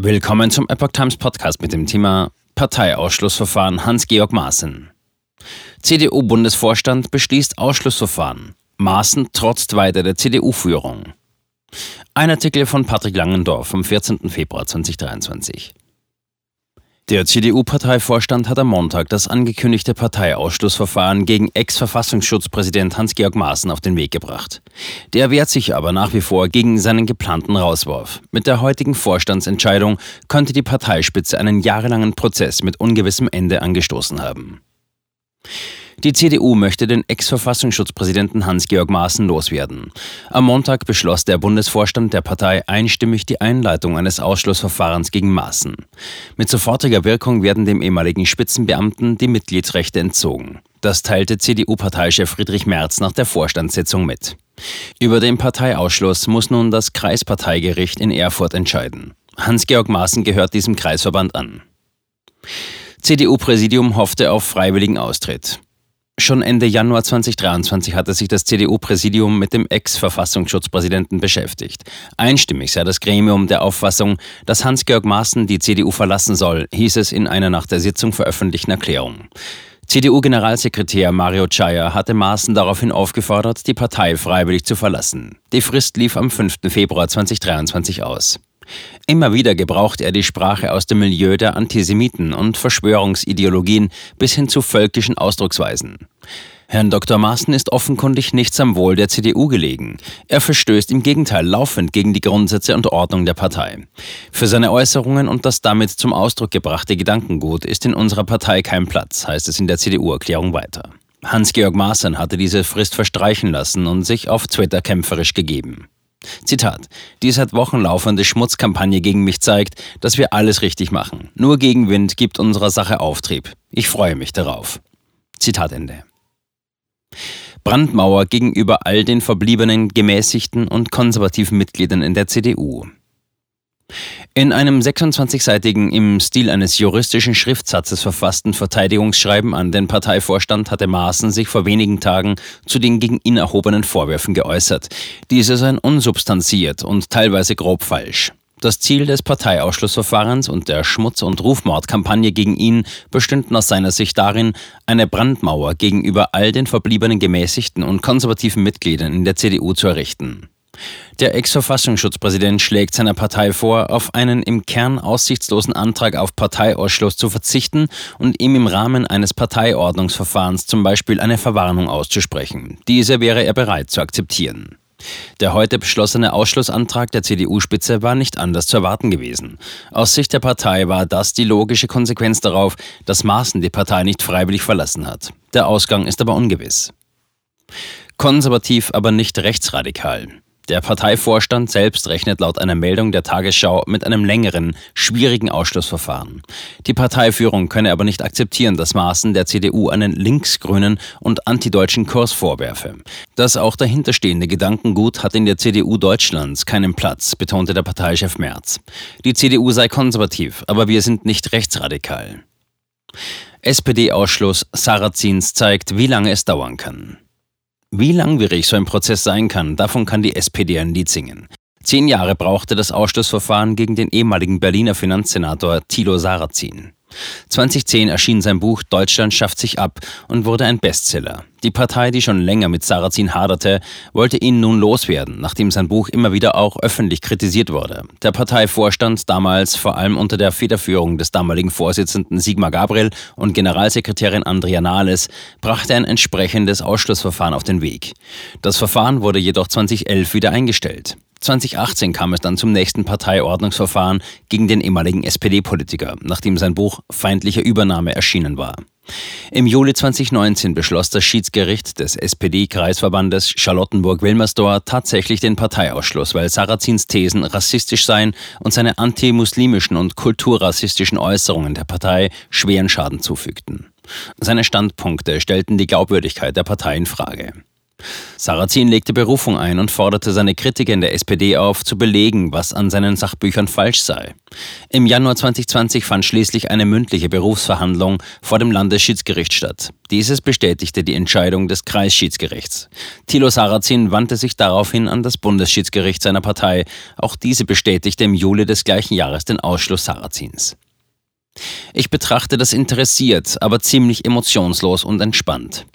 Willkommen zum Epoch Times Podcast mit dem Thema Parteiausschlussverfahren Hans-Georg Maaßen. CDU-Bundesvorstand beschließt Ausschlussverfahren. Maaßen trotzt weiter der CDU-Führung. Ein Artikel von Patrick Langendorf vom 14. Februar 2023. Der CDU-Parteivorstand hat am Montag das angekündigte Parteiausschlussverfahren gegen Ex-Verfassungsschutzpräsident Hans-Georg Maaßen auf den Weg gebracht. Der wehrt sich aber nach wie vor gegen seinen geplanten Rauswurf. Mit der heutigen Vorstandsentscheidung könnte die Parteispitze einen jahrelangen Prozess mit ungewissem Ende angestoßen haben. Die CDU möchte den Ex-Verfassungsschutzpräsidenten Hans-Georg Maaßen loswerden. Am Montag beschloss der Bundesvorstand der Partei einstimmig die Einleitung eines Ausschlussverfahrens gegen Maaßen. Mit sofortiger Wirkung werden dem ehemaligen Spitzenbeamten die Mitgliedsrechte entzogen. Das teilte CDU-Parteichef Friedrich Merz nach der Vorstandssitzung mit. Über den Parteiausschluss muss nun das Kreisparteigericht in Erfurt entscheiden. Hans-Georg Maaßen gehört diesem Kreisverband an. CDU-Präsidium hoffte auf freiwilligen Austritt. Schon Ende Januar 2023 hatte sich das CDU-Präsidium mit dem Ex-Verfassungsschutzpräsidenten beschäftigt. Einstimmig sei das Gremium der Auffassung, dass Hans-Georg Maaßen die CDU verlassen soll, hieß es in einer nach der Sitzung veröffentlichten Erklärung. CDU-Generalsekretär Mario Chaya hatte Maaßen daraufhin aufgefordert, die Partei freiwillig zu verlassen. Die Frist lief am 5. Februar 2023 aus. Immer wieder gebraucht er die Sprache aus dem Milieu der Antisemiten und Verschwörungsideologien bis hin zu völkischen Ausdrucksweisen. Herrn Dr. Maaßen ist offenkundig nichts am Wohl der CDU gelegen. Er verstößt im Gegenteil laufend gegen die Grundsätze und Ordnung der Partei. Für seine Äußerungen und das damit zum Ausdruck gebrachte Gedankengut ist in unserer Partei kein Platz, heißt es in der CDU-Erklärung weiter. Hans-Georg Maaßen hatte diese Frist verstreichen lassen und sich auf Twitter kämpferisch gegeben. Zitat. Die seit Wochen laufende Schmutzkampagne gegen mich zeigt, dass wir alles richtig machen. Nur Gegenwind gibt unserer Sache Auftrieb. Ich freue mich darauf. Zitat Ende. Brandmauer gegenüber all den verbliebenen gemäßigten und konservativen Mitgliedern in der CDU. In einem 26-seitigen, im Stil eines juristischen Schriftsatzes verfassten Verteidigungsschreiben an den Parteivorstand hatte Maaßen sich vor wenigen Tagen zu den gegen ihn erhobenen Vorwürfen geäußert. Diese seien unsubstanziert und teilweise grob falsch. Das Ziel des Parteiausschlussverfahrens und der Schmutz- und Rufmordkampagne gegen ihn bestünden aus seiner Sicht darin, eine Brandmauer gegenüber all den verbliebenen gemäßigten und konservativen Mitgliedern in der CDU zu errichten. Der Ex-Verfassungsschutzpräsident schlägt seiner Partei vor, auf einen im Kern aussichtslosen Antrag auf Parteiausschluss zu verzichten und ihm im Rahmen eines Parteiordnungsverfahrens zum Beispiel eine Verwarnung auszusprechen. Diese wäre er bereit zu akzeptieren. Der heute beschlossene Ausschlussantrag der CDU-Spitze war nicht anders zu erwarten gewesen. Aus Sicht der Partei war das die logische Konsequenz darauf, dass Maaßen die Partei nicht freiwillig verlassen hat. Der Ausgang ist aber ungewiss. Konservativ, aber nicht rechtsradikal. Der Parteivorstand selbst rechnet laut einer Meldung der Tagesschau mit einem längeren, schwierigen Ausschlussverfahren. Die Parteiführung könne aber nicht akzeptieren, dass Maaßen der CDU einen linksgrünen und antideutschen Kurs vorwerfe. Das auch dahinterstehende Gedankengut hat in der CDU Deutschlands keinen Platz, betonte der Parteichef Merz. Die CDU sei konservativ, aber wir sind nicht rechtsradikal. SPD-Ausschluss Sarrazins zeigt, wie lange es dauern kann. Wie langwierig so ein Prozess sein kann, davon kann die SPD ein Lied singen. Zehn Jahre brauchte das Ausschlussverfahren gegen den ehemaligen Berliner Finanzsenator Thilo Sarrazin. 2010 erschien sein Buch Deutschland schafft sich ab und wurde ein Bestseller. Die Partei, die schon länger mit Sarrazin haderte, wollte ihn nun loswerden, nachdem sein Buch immer wieder auch öffentlich kritisiert wurde. Der Parteivorstand, damals vor allem unter der Federführung des damaligen Vorsitzenden Sigmar Gabriel und Generalsekretärin Andrea Nahles, brachte ein entsprechendes Ausschlussverfahren auf den Weg. Das Verfahren wurde jedoch 2011 wieder eingestellt. 2018 kam es dann zum nächsten Parteiordnungsverfahren gegen den ehemaligen SPD-Politiker, nachdem sein Buch Feindliche Übernahme erschienen war. Im Juli 2019 beschloss das Schiedsgericht des SPD-Kreisverbandes Charlottenburg-Wilmersdorf tatsächlich den Parteiausschluss, weil Sarrazins Thesen rassistisch seien und seine antimuslimischen und kulturrassistischen Äußerungen der Partei schweren Schaden zufügten. Seine Standpunkte stellten die Glaubwürdigkeit der Partei in Frage. Sarrazin legte Berufung ein und forderte seine Kritiker in der SPD auf, zu belegen, was an seinen Sachbüchern falsch sei. Im Januar 2020 fand schließlich eine mündliche Berufsverhandlung vor dem Landesschiedsgericht statt. Dieses bestätigte die Entscheidung des Kreisschiedsgerichts. Thilo Sarrazin wandte sich daraufhin an das Bundesschiedsgericht seiner Partei. Auch diese bestätigte im Juli des gleichen Jahres den Ausschluss Sarrazins. Ich betrachte das interessiert, aber ziemlich emotionslos und entspannt.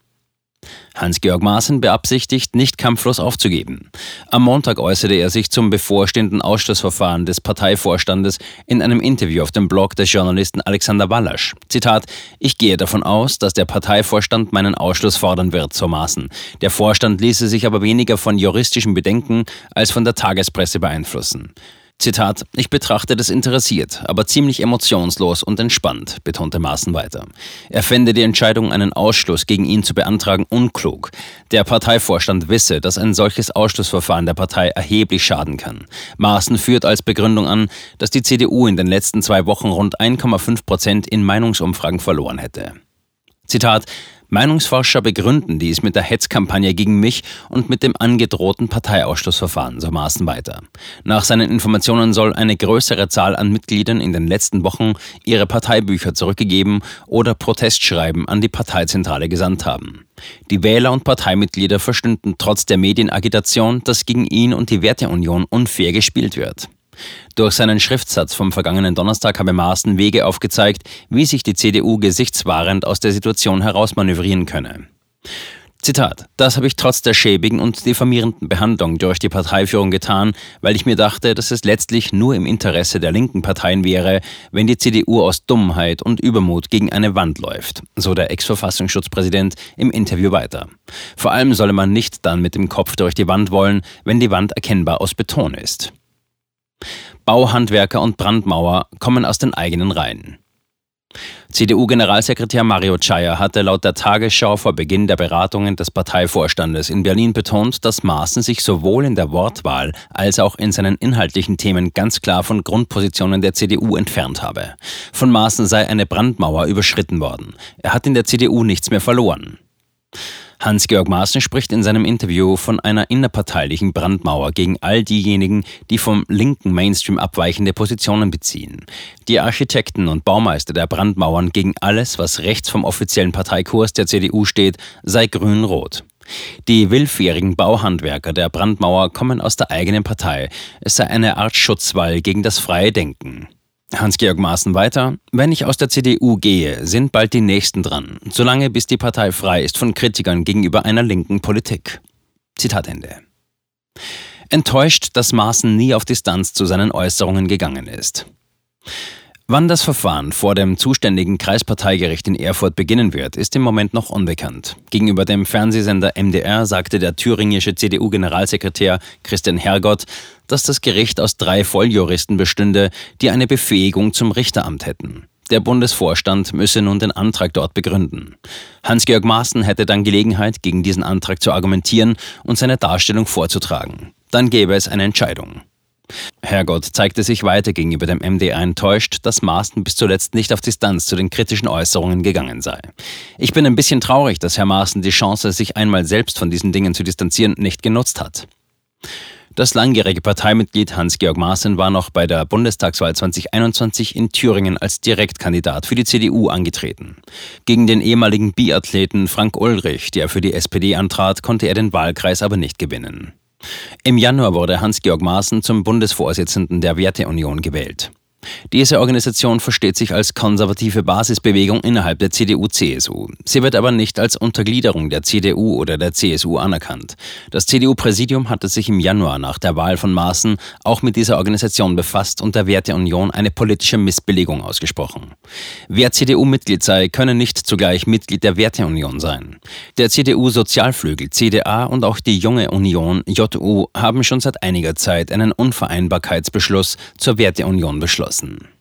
Hans-Georg Maaßen beabsichtigt, nicht kampflos aufzugeben. Am Montag äußerte er sich zum bevorstehenden Ausschlussverfahren des Parteivorstandes in einem Interview auf dem Blog des Journalisten Alexander Wallasch. Zitat: Ich gehe davon aus, dass der Parteivorstand meinen Ausschluss fordern wird, so Maaßen. Der Vorstand ließe sich aber weniger von juristischen Bedenken als von der Tagespresse beeinflussen. Zitat, ich betrachte das interessiert, aber ziemlich emotionslos und entspannt, betonte Maaßen weiter. Er fände die Entscheidung, einen Ausschluss gegen ihn zu beantragen, unklug. Der Parteivorstand wisse, dass ein solches Ausschlussverfahren der Partei erheblich schaden kann. Maaßen führt als Begründung an, dass die CDU in den letzten zwei Wochen rund 1,5 Prozent in Meinungsumfragen verloren hätte. Zitat, Meinungsforscher begründen dies mit der Hetzkampagne gegen mich und mit dem angedrohten Parteiausschlussverfahren, so Maaßen weiter. Nach seinen Informationen soll eine größere Zahl an Mitgliedern in den letzten Wochen ihre Parteibücher zurückgegeben oder Protestschreiben an die Parteizentrale gesandt haben. Die Wähler und Parteimitglieder verstünden trotz der Medienagitation, dass gegen ihn und die Werteunion unfair gespielt wird. Durch seinen Schriftsatz vom vergangenen Donnerstag habe Maaßen Wege aufgezeigt, wie sich die CDU gesichtswahrend aus der Situation herausmanövrieren könne. Zitat, das habe ich trotz der schäbigen und diffamierenden Behandlung durch die Parteiführung getan, weil ich mir dachte, dass es letztlich nur im Interesse der linken Parteien wäre, wenn die CDU aus Dummheit und Übermut gegen eine Wand läuft, so der Ex-Verfassungsschutzpräsident im Interview weiter. Vor allem solle man nicht dann mit dem Kopf durch die Wand wollen, wenn die Wand erkennbar aus Beton ist. Bauhandwerker und Brandmauer kommen aus den eigenen Reihen. CDU-Generalsekretär Mario Chaya hatte laut der Tagesschau vor Beginn der Beratungen des Parteivorstandes in Berlin betont, dass Maaßen sich sowohl in der Wortwahl als auch in seinen inhaltlichen Themen ganz klar von Grundpositionen der CDU entfernt habe. Von Maaßen sei eine Brandmauer überschritten worden. Er hat in der CDU nichts mehr verloren. Hans-Georg Maaßen spricht in seinem Interview von einer innerparteilichen Brandmauer gegen all diejenigen, die vom linken Mainstream abweichende Positionen beziehen. Die Architekten und Baumeister der Brandmauern gegen alles, was rechts vom offiziellen Parteikurs der CDU steht, sei grün-rot. Die willfährigen Bauhandwerker der Brandmauer kommen aus der eigenen Partei. Es sei eine Art Schutzwall gegen das freie Denken. Hans-Georg Maaßen weiter. Wenn ich aus der CDU gehe, sind bald die Nächsten dran, solange bis die Partei frei ist von Kritikern gegenüber einer linken Politik. Zitat Ende. Enttäuscht, dass Maaßen nie auf Distanz zu seinen Äußerungen gegangen ist. Wann das Verfahren vor dem zuständigen Kreisparteigericht in Erfurt beginnen wird, ist im Moment noch unbekannt. Gegenüber dem Fernsehsender MDR sagte der thüringische CDU-Generalsekretär Christian Hergott, dass das Gericht aus drei Volljuristen bestünde, die eine Befähigung zum Richteramt hätten. Der Bundesvorstand müsse nun den Antrag dort begründen. Hans-Georg Maaßen hätte dann Gelegenheit, gegen diesen Antrag zu argumentieren und seine Darstellung vorzutragen. Dann gäbe es eine Entscheidung. Herrgott zeigte sich weiter gegenüber dem MDR enttäuscht, dass Maaßen bis zuletzt nicht auf Distanz zu den kritischen Äußerungen gegangen sei. Ich bin ein bisschen traurig, dass Herr Maaßen die Chance, sich einmal selbst von diesen Dingen zu distanzieren, nicht genutzt hat. Das langjährige Parteimitglied Hans-Georg Maaßen war noch bei der Bundestagswahl 2021 in Thüringen als Direktkandidat für die CDU angetreten. Gegen den ehemaligen Biathleten Frank Ulrich, der für die SPD antrat, konnte er den Wahlkreis aber nicht gewinnen. Im Januar wurde Hans-Georg Maaßen zum Bundesvorsitzenden der Werteunion gewählt. Diese Organisation versteht sich als konservative Basisbewegung innerhalb der CDU-CSU. Sie wird aber nicht als Untergliederung der CDU oder der CSU anerkannt. Das CDU-Präsidium hatte sich im Januar nach der Wahl von Maaßen auch mit dieser Organisation befasst und der Werteunion eine politische Missbilligung ausgesprochen. Wer CDU-Mitglied sei, könne nicht zugleich Mitglied der Werteunion sein. Der CDU-Sozialflügel CDA und auch die Junge Union JU haben schon seit einiger Zeit einen Unvereinbarkeitsbeschluss zur Werteunion beschlossen lassen.